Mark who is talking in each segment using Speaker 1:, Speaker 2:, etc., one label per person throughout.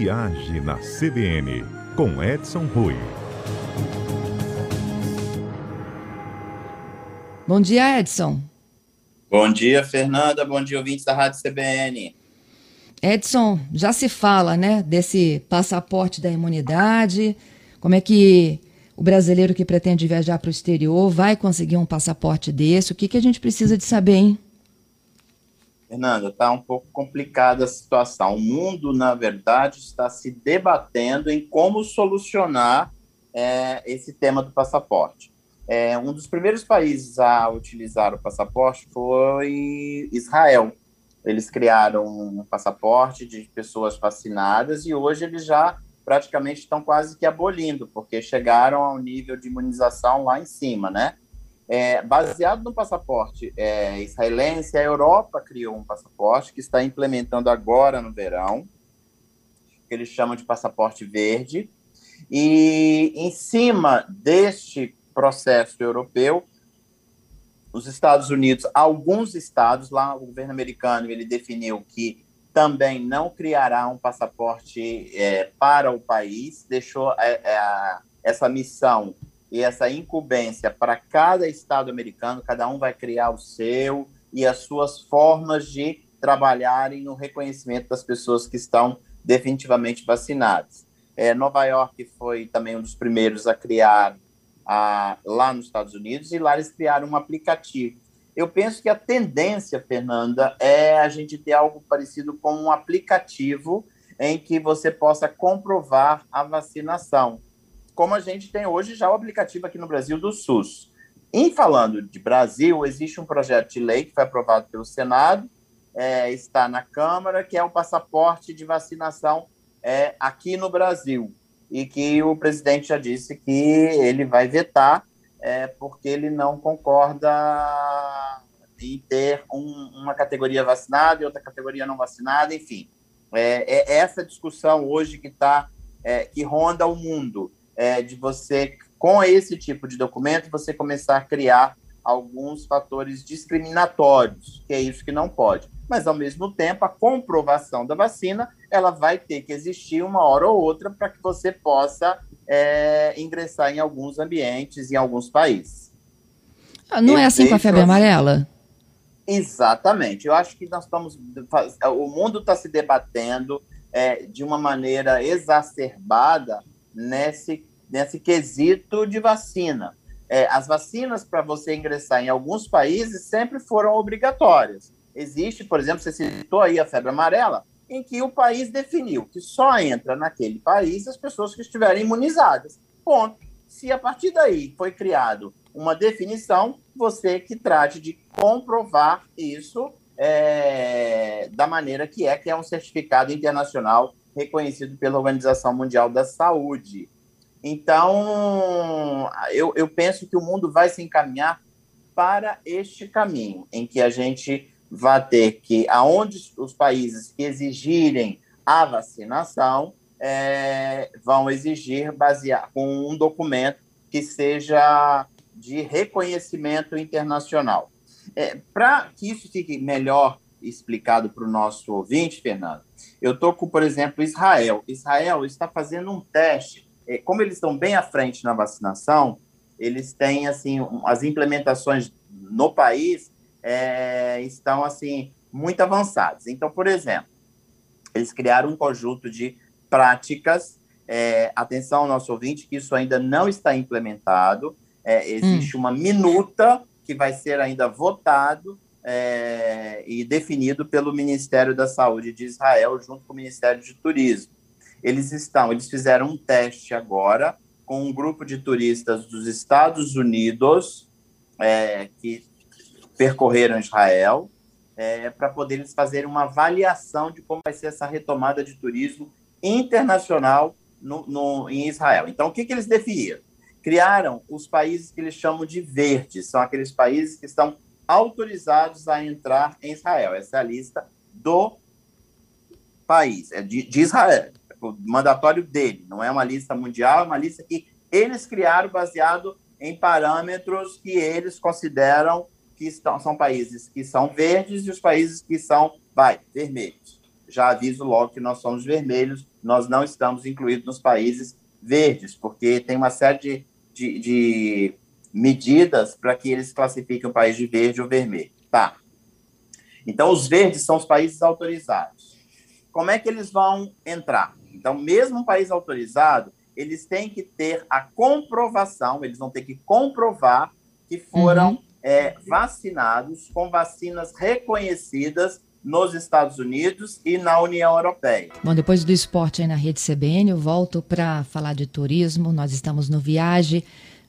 Speaker 1: Viagem na CBN, com Edson Rui.
Speaker 2: Bom dia, Edson.
Speaker 3: Bom dia, Fernanda. Bom dia, ouvintes da Rádio CBN.
Speaker 2: Edson, já se fala, né, desse passaporte da imunidade. Como é que o brasileiro que pretende viajar para o exterior vai conseguir um passaporte desse? O que, que a gente precisa de saber, hein?
Speaker 3: Fernanda, está um pouco complicada a situação. O mundo, na verdade, está se debatendo em como solucionar é, esse tema do passaporte. É, um dos primeiros países a utilizar o passaporte foi Israel. Eles criaram um passaporte de pessoas vacinadas e hoje eles já praticamente estão quase que abolindo, porque chegaram ao nível de imunização lá em cima, né? É, baseado no passaporte é, israelense, a Europa criou um passaporte que está implementando agora no verão, que eles chamam de passaporte verde. E em cima deste processo europeu, os Estados Unidos, alguns estados, lá o governo americano, ele definiu que também não criará um passaporte é, para o país, deixou é, é, essa missão e essa incumbência para cada estado americano, cada um vai criar o seu e as suas formas de trabalharem no reconhecimento das pessoas que estão definitivamente vacinadas. É, Nova York foi também um dos primeiros a criar a, lá nos Estados Unidos e lá eles criaram um aplicativo. Eu penso que a tendência, Fernanda, é a gente ter algo parecido com um aplicativo em que você possa comprovar a vacinação como a gente tem hoje já o aplicativo aqui no Brasil do SUS. Em falando de Brasil, existe um projeto de lei que foi aprovado pelo Senado, é, está na Câmara, que é o passaporte de vacinação é, aqui no Brasil. E que o presidente já disse que ele vai vetar, é, porque ele não concorda em ter um, uma categoria vacinada e outra categoria não vacinada, enfim. É, é essa discussão hoje que está, é, que ronda o mundo é, de você, com esse tipo de documento, você começar a criar alguns fatores discriminatórios, que é isso que não pode. Mas, ao mesmo tempo, a comprovação da vacina, ela vai ter que existir uma hora ou outra para que você possa é, ingressar em alguns ambientes, em alguns países.
Speaker 2: Ah, não é assim com a febre amarela?
Speaker 3: Exatamente. Eu acho que nós estamos. O mundo está se debatendo é, de uma maneira exacerbada nesse nesse quesito de vacina. É, as vacinas para você ingressar em alguns países sempre foram obrigatórias. Existe, por exemplo, você citou aí a febre amarela, em que o país definiu que só entra naquele país as pessoas que estiverem imunizadas. Ponto. Se a partir daí foi criado uma definição, você que trate de comprovar isso é, da maneira que é, que é um certificado internacional reconhecido pela Organização Mundial da Saúde. Então, eu, eu penso que o mundo vai se encaminhar para este caminho, em que a gente vai ter que, aonde os países que exigirem a vacinação, é, vão exigir basear com um documento que seja de reconhecimento internacional. É, para que isso fique melhor explicado para o nosso ouvinte, Fernando, eu estou com, por exemplo, Israel. Israel está fazendo um teste como eles estão bem à frente na vacinação, eles têm assim as implementações no país é, estão assim muito avançadas. Então, por exemplo, eles criaram um conjunto de práticas. É, atenção, nosso ouvinte, que isso ainda não está implementado. É, existe hum. uma minuta que vai ser ainda votado é, e definido pelo Ministério da Saúde de Israel junto com o Ministério de Turismo. Eles estão, eles fizeram um teste agora com um grupo de turistas dos Estados Unidos é, que percorreram Israel é, para poder fazerem uma avaliação de como vai ser essa retomada de turismo internacional no, no, em Israel. Então, o que, que eles definiram? Criaram os países que eles chamam de verdes, são aqueles países que estão autorizados a entrar em Israel. Essa é a lista do país, é de, de Israel mandatório dele, não é uma lista mundial, é uma lista que eles criaram baseado em parâmetros que eles consideram que estão, são países que são verdes e os países que são, vai, vermelhos. já aviso logo que nós somos vermelhos, nós não estamos incluídos nos países verdes, porque tem uma série de, de, de medidas para que eles classifiquem o país de verde ou vermelho. Tá. Então, os verdes são os países autorizados. Como é que eles vão entrar? Então, mesmo um país autorizado, eles têm que ter a comprovação, eles vão ter que comprovar que foram uhum. é, vacinados com vacinas reconhecidas nos Estados Unidos e na União Europeia.
Speaker 2: Bom, depois do esporte aí na rede CBN, eu volto para falar de turismo. Nós estamos no Viagem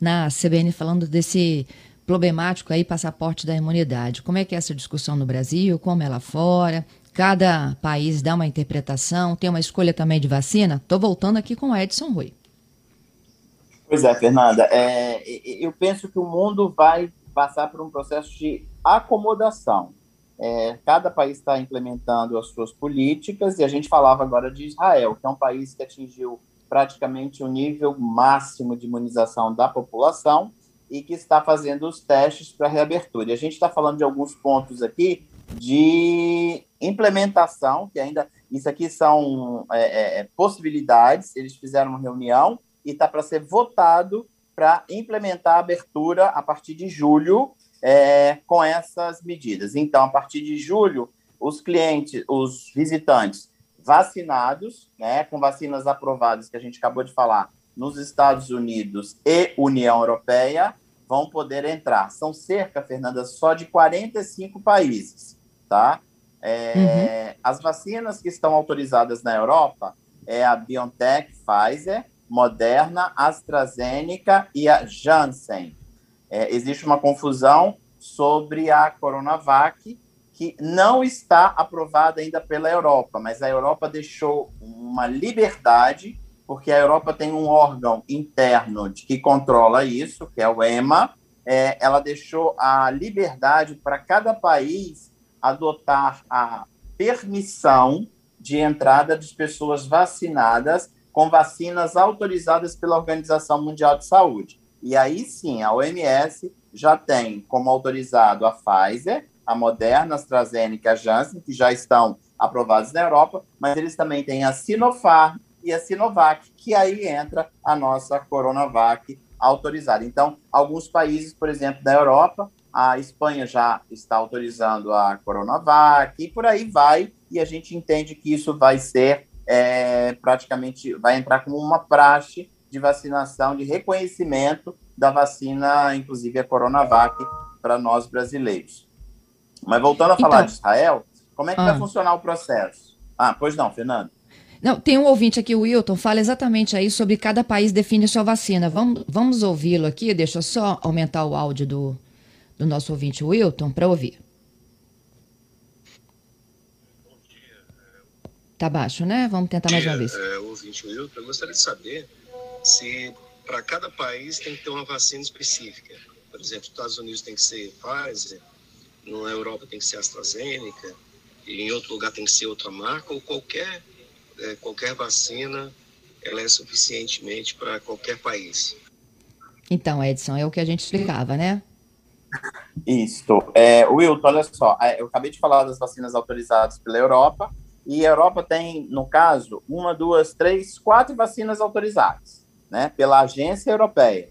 Speaker 2: na CBN falando desse problemático aí passaporte da imunidade. Como é que é essa discussão no Brasil, como é lá fora? Cada país dá uma interpretação, tem uma escolha também de vacina? Estou voltando aqui com o Edson Rui.
Speaker 3: Pois é, Fernanda. É, eu penso que o mundo vai passar por um processo de acomodação. É, cada país está implementando as suas políticas, e a gente falava agora de Israel, que é um país que atingiu praticamente o nível máximo de imunização da população e que está fazendo os testes para reabertura. E a gente está falando de alguns pontos aqui de implementação, que ainda isso aqui são é, é, é possibilidades. Eles fizeram uma reunião e está para ser votado para implementar a abertura a partir de julho é, com essas medidas. Então, a partir de julho, os clientes, os visitantes vacinados, né, com vacinas aprovadas, que a gente acabou de falar, nos Estados Unidos e União Europeia, vão poder entrar. São cerca, Fernanda, só de 45 países, tá? É, uhum. As vacinas que estão autorizadas na Europa é a BioNTech, Pfizer, Moderna, AstraZeneca e a Janssen. É, existe uma confusão sobre a Coronavac, que não está aprovada ainda pela Europa, mas a Europa deixou uma liberdade, porque a Europa tem um órgão interno de que controla isso, que é o EMA, é, ela deixou a liberdade para cada país adotar a permissão de entrada de pessoas vacinadas com vacinas autorizadas pela Organização Mundial de Saúde. E aí sim, a OMS já tem como autorizado a Pfizer, a Moderna, a AstraZeneca a Janssen, que já estão aprovados na Europa, mas eles também têm a Sinopharm e a Sinovac, que aí entra a nossa Coronavac autorizada. Então, alguns países, por exemplo, da Europa, a Espanha já está autorizando a Coronavac e por aí vai, e a gente entende que isso vai ser é, praticamente, vai entrar como uma praxe de vacinação, de reconhecimento da vacina, inclusive a Coronavac, para nós brasileiros. Mas voltando a falar então, de Israel, como é que ah. vai funcionar o processo? Ah, pois não, Fernando.
Speaker 2: Não, tem um ouvinte aqui, o Wilton, fala exatamente aí sobre cada país define sua vacina. Vamos, vamos ouvi-lo aqui, deixa eu só aumentar o áudio do, do nosso ouvinte Wilton para ouvir. Bom dia. Tá baixo, né? Vamos tentar mais uma vez.
Speaker 4: É, ouvinte Wilton, eu gostaria de saber se para cada país tem que ter uma vacina específica. Por exemplo, os Estados Unidos tem que ser Pfizer, na Europa tem que ser AstraZeneca, e em outro lugar tem que ser outra marca, ou qualquer, é, qualquer vacina ela é suficientemente para qualquer país.
Speaker 2: Então, Edson, é o que a gente explicava, né?
Speaker 3: Isso. É, Wilton, olha só, é, eu acabei de falar das vacinas autorizadas pela Europa, e a Europa tem, no caso, uma, duas, três, quatro vacinas autorizadas, né, pela agência europeia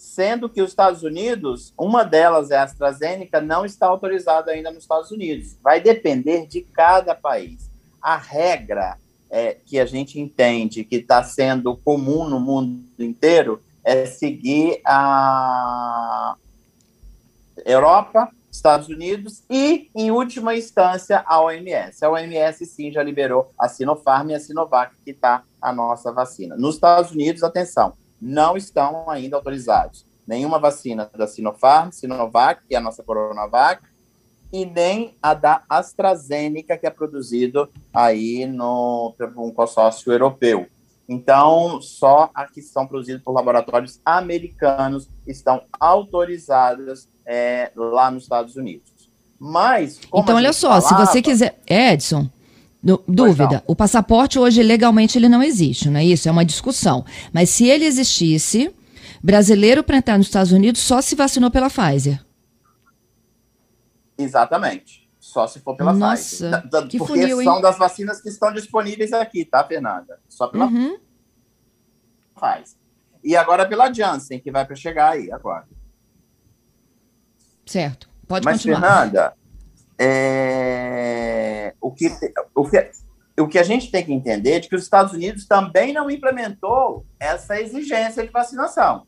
Speaker 3: sendo que os Estados Unidos, uma delas é a AstraZeneca, não está autorizada ainda nos Estados Unidos. Vai depender de cada país. A regra é, que a gente entende que está sendo comum no mundo inteiro é seguir a Europa, Estados Unidos e, em última instância, a OMS. A OMS, sim, já liberou a Sinopharm e a Sinovac, que está a nossa vacina. Nos Estados Unidos, atenção, não estão ainda autorizados. Nenhuma vacina da Sinopharm, Sinovac, que é a nossa Coronavac, e nem a da AstraZeneca, que é produzido aí no um consórcio europeu. Então, só as que são produzidas por laboratórios americanos estão autorizadas é, lá nos Estados Unidos. Mas,
Speaker 2: então, olha só, falava, se você quiser, Edson, no, dúvida. O passaporte hoje legalmente ele não existe, não é isso? É uma discussão. Mas se ele existisse, brasileiro para entrar nos Estados Unidos só se vacinou pela Pfizer.
Speaker 3: Exatamente. Só se for pela
Speaker 2: Nossa,
Speaker 3: Pfizer.
Speaker 2: que
Speaker 3: porque
Speaker 2: funil,
Speaker 3: são das vacinas que estão disponíveis aqui, tá, Fernanda? Só pela
Speaker 2: Uhum.
Speaker 3: Pfizer. E agora pela Janssen, que vai para chegar aí agora.
Speaker 2: Certo. Pode
Speaker 3: Mas,
Speaker 2: continuar.
Speaker 3: Fernanda, é, o, que, o, que, o que a gente tem que entender é que os Estados Unidos também não implementou essa exigência de vacinação.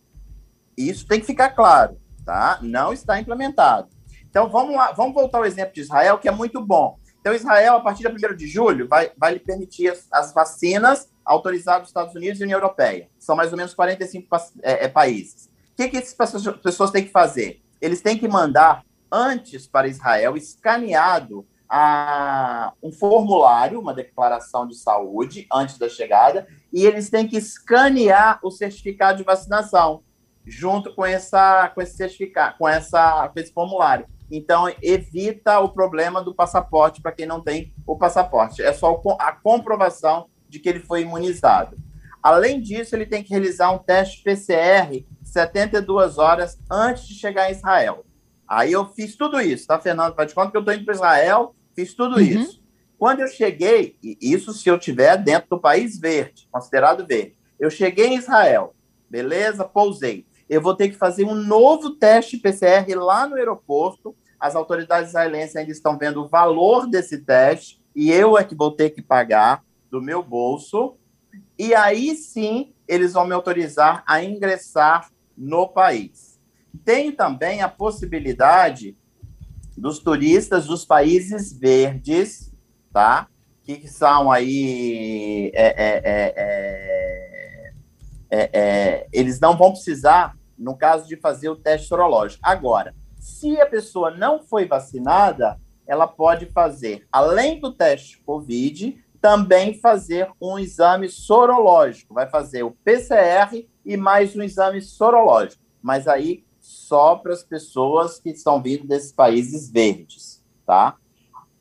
Speaker 3: Isso tem que ficar claro, tá? Não está implementado. Então, vamos lá, vamos voltar ao exemplo de Israel, que é muito bom. Então, Israel, a partir de 1 de julho, vai, vai lhe permitir as, as vacinas autorizadas nos Estados Unidos e União Europeia. São mais ou menos 45 pa- é, é, países. O que, que essas pessoas têm que fazer? Eles têm que mandar antes para Israel, escaneado, a, um formulário, uma declaração de saúde antes da chegada, e eles têm que escanear o certificado de vacinação junto com essa com esse certificado, com essa com esse formulário. Então evita o problema do passaporte para quem não tem o passaporte. É só a comprovação de que ele foi imunizado. Além disso, ele tem que realizar um teste PCR 72 horas antes de chegar em Israel. Aí eu fiz tudo isso, tá, Fernando? Faz de conta que eu estou indo para Israel, fiz tudo
Speaker 2: Uhum.
Speaker 3: isso. Quando eu cheguei, e isso se eu estiver dentro do país verde, considerado verde, eu cheguei em Israel, beleza, pousei. Eu vou ter que fazer um novo teste PCR lá no aeroporto. As autoridades israelenses ainda estão vendo o valor desse teste e eu é que vou ter que pagar do meu bolso. E aí sim eles vão me autorizar a ingressar no país. Tem também a possibilidade dos turistas dos países verdes, tá? Que são aí. é, é, é, é, é, é, eles não vão precisar, no caso de fazer o teste sorológico. Agora, se a pessoa não foi vacinada, ela pode fazer, além do teste COVID, também fazer um exame sorológico. Vai fazer o PCR e mais um exame sorológico. Mas aí só para as pessoas que estão vindo desses países verdes, tá?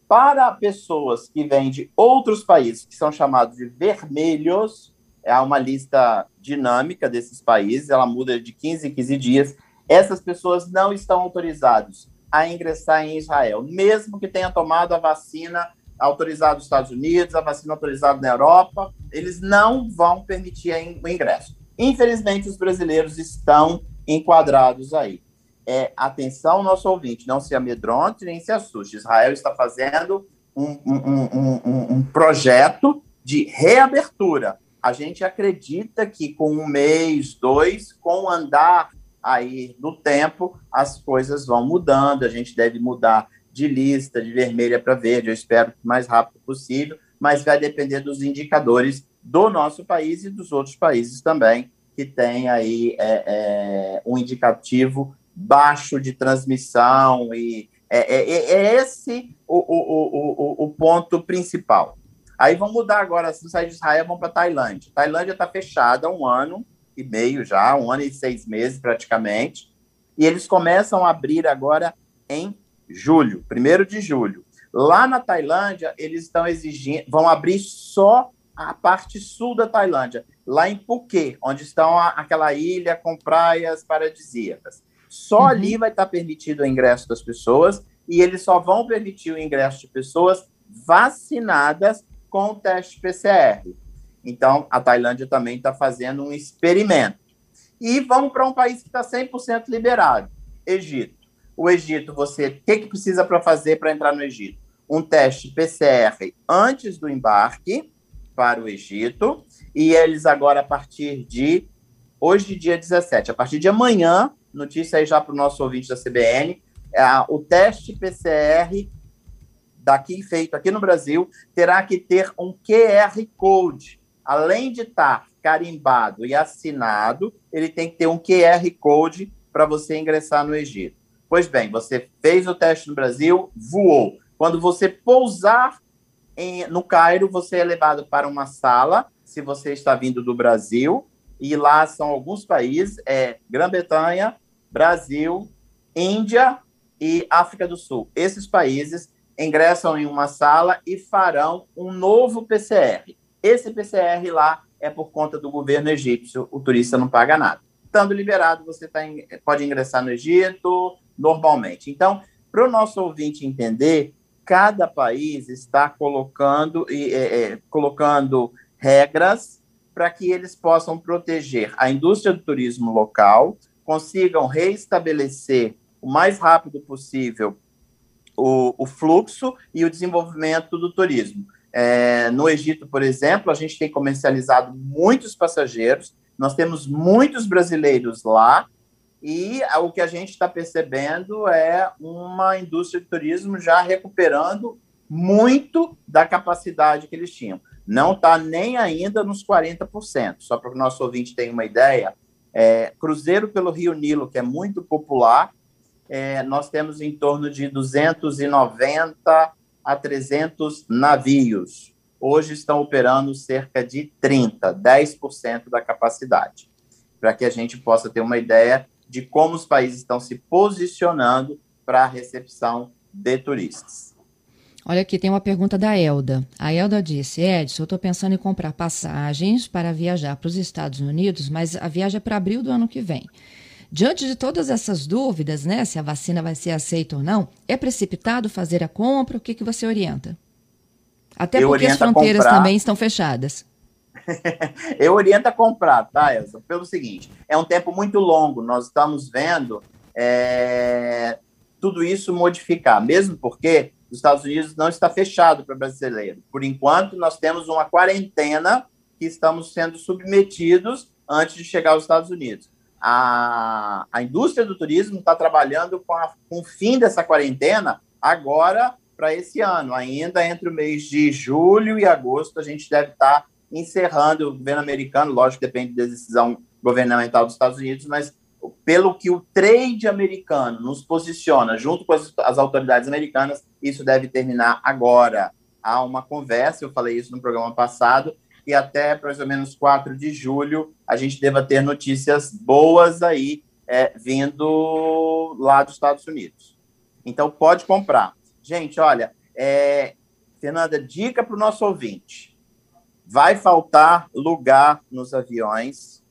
Speaker 3: Para pessoas que vêm de outros países que são chamados de vermelhos, é uma lista dinâmica desses países, ela muda de 15 em 15 dias. Essas pessoas não estão autorizadas a ingressar em Israel, mesmo que tenha tomado a vacina autorizada nos Estados Unidos, a vacina autorizada na Europa, eles não vão permitir o ingresso. Infelizmente, os brasileiros estão enquadrados aí. É, atenção, nosso ouvinte, não se amedronte nem se assuste. Israel está fazendo um, um, um, um projeto de reabertura. A gente acredita que com um mês, dois, com o andar aí do tempo, as coisas vão mudando. A gente deve mudar de lista de vermelha para verde. Eu espero que o mais rápido possível, mas vai depender dos indicadores do nosso país e dos outros países também que tem aí é, é, um indicativo baixo de transmissão e é, é, é esse o, o, o, o, ponto principal. Aí vamos mudar agora, se sair de Israel, vamos para Tailândia. Tailândia está fechada há um ano e meio já, um ano e seis meses praticamente, e eles começam a abrir agora em julho, primeiro de julho. Lá na Tailândia, eles estão exigindo, vão abrir só a parte sul da Tailândia, lá em Phuket, onde estão a, aquela ilha com praias paradisíacas. Só uhum. ali vai estar permitido o ingresso das pessoas e eles só vão permitir o ingresso de pessoas vacinadas com o teste PCR. Então, a Tailândia também está fazendo um experimento. E vamos para um país que está 100% liberado, Egito. O Egito, você, o que, que precisa para fazer para entrar no Egito? Um teste PCR antes do embarque para o Egito, e eles agora, a partir de hoje, dia 17, a partir de amanhã, notícia aí já para o nosso ouvinte da CBN, é, o teste PCR daqui feito aqui no Brasil terá que ter um QR Code. Além de estar carimbado e assinado, ele tem que ter um QR Code para você ingressar no Egito. Pois bem, você fez o teste no Brasil, voou. Quando você pousar em, no Cairo, você é levado para uma sala, se você está vindo do Brasil, e lá são alguns países, é Grã-Bretanha, Brasil, Índia e África do Sul. Esses países ingressam em uma sala e farão um novo PCR. Esse PCR lá é por conta do governo egípcio, o turista não paga nada. Estando liberado, você tá em, pode ingressar no Egito normalmente. Então, para o nosso ouvinte entender, cada país está colocando, é, é, colocando regras para que eles possam proteger a indústria do turismo local, consigam reestabelecer o mais rápido possível o, o fluxo e o desenvolvimento do turismo. É, no Egito, por exemplo, a gente tem comercializado muitos passageiros, nós temos muitos brasileiros lá, e o que a gente está percebendo é uma indústria de turismo já recuperando muito da capacidade que eles tinham. Não está nem ainda nos 40%. Só para o nosso ouvinte tenha uma ideia, é, cruzeiro pelo Rio Nilo, que é muito popular, é, nós temos em torno de 290 a 300 navios. Hoje estão operando cerca de 30, 10% da capacidade, para que a gente possa ter uma ideia de como os países estão se posicionando para a recepção de turistas.
Speaker 2: Olha aqui, tem uma pergunta da Elda. A Elda disse: Edson, eu estou pensando em comprar passagens para viajar para os Estados Unidos, mas a viagem é para abril do ano que vem. Diante de todas essas dúvidas, né, se a vacina vai ser aceita ou não, é precipitado fazer a compra? O que, que você orienta? Até
Speaker 3: eu
Speaker 2: porque as fronteiras também estão fechadas.
Speaker 3: eu oriento a comprar, tá, Elza? Pelo seguinte, é um tempo muito longo, nós estamos vendo é, tudo isso modificar, mesmo porque os Estados Unidos não está fechado para brasileiro. Por enquanto, nós temos uma quarentena que estamos sendo submetidos antes de chegar aos Estados Unidos a, a indústria do turismo está trabalhando com, a, com o fim dessa quarentena agora para esse ano. Ainda entre o mês de julho e agosto, a gente deve estar tá encerrando o governo americano, lógico, depende da decisão governamental dos Estados Unidos, mas pelo que o trade americano nos posiciona junto com as, as autoridades americanas, isso deve terminar agora. Há uma conversa, eu falei isso no programa passado, e até mais ou menos 4 de julho a gente deva ter notícias boas aí é, vindo lá dos Estados Unidos. Então pode comprar. Gente, olha, é, Fernanda, dica para o nosso ouvinte: vai faltar lugar nos aviões,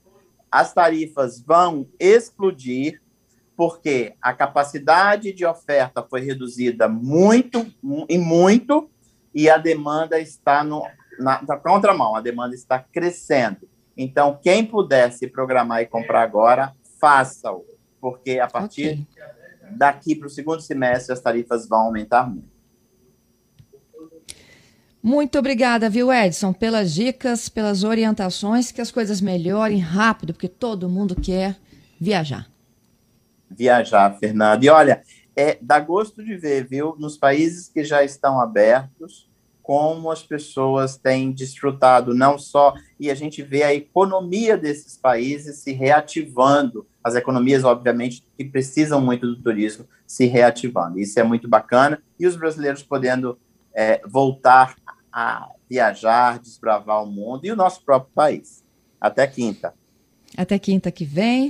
Speaker 3: as tarifas vão explodir, porque a capacidade de oferta foi reduzida muito e muito, e a demanda está no na, na contramão, a demanda está crescendo. Então, quem puder se programar e comprar agora, faça-o, porque a partir okay. daqui para o segundo semestre as tarifas vão aumentar muito.
Speaker 2: Muito obrigada, viu, Edson, pelas dicas, pelas orientações, que as coisas melhorem rápido, porque todo mundo quer viajar.
Speaker 3: Viajar, Fernando. E olha, é, dá gosto de ver, viu, nos países que já estão abertos, como as pessoas têm desfrutado não só e a gente vê a economia desses países se reativando, as economias obviamente que precisam muito do turismo se reativando. Isso é muito bacana e os brasileiros podendo é, voltar a viajar, desbravar o mundo e o nosso próprio país. Até quinta.
Speaker 2: Até quinta que vem.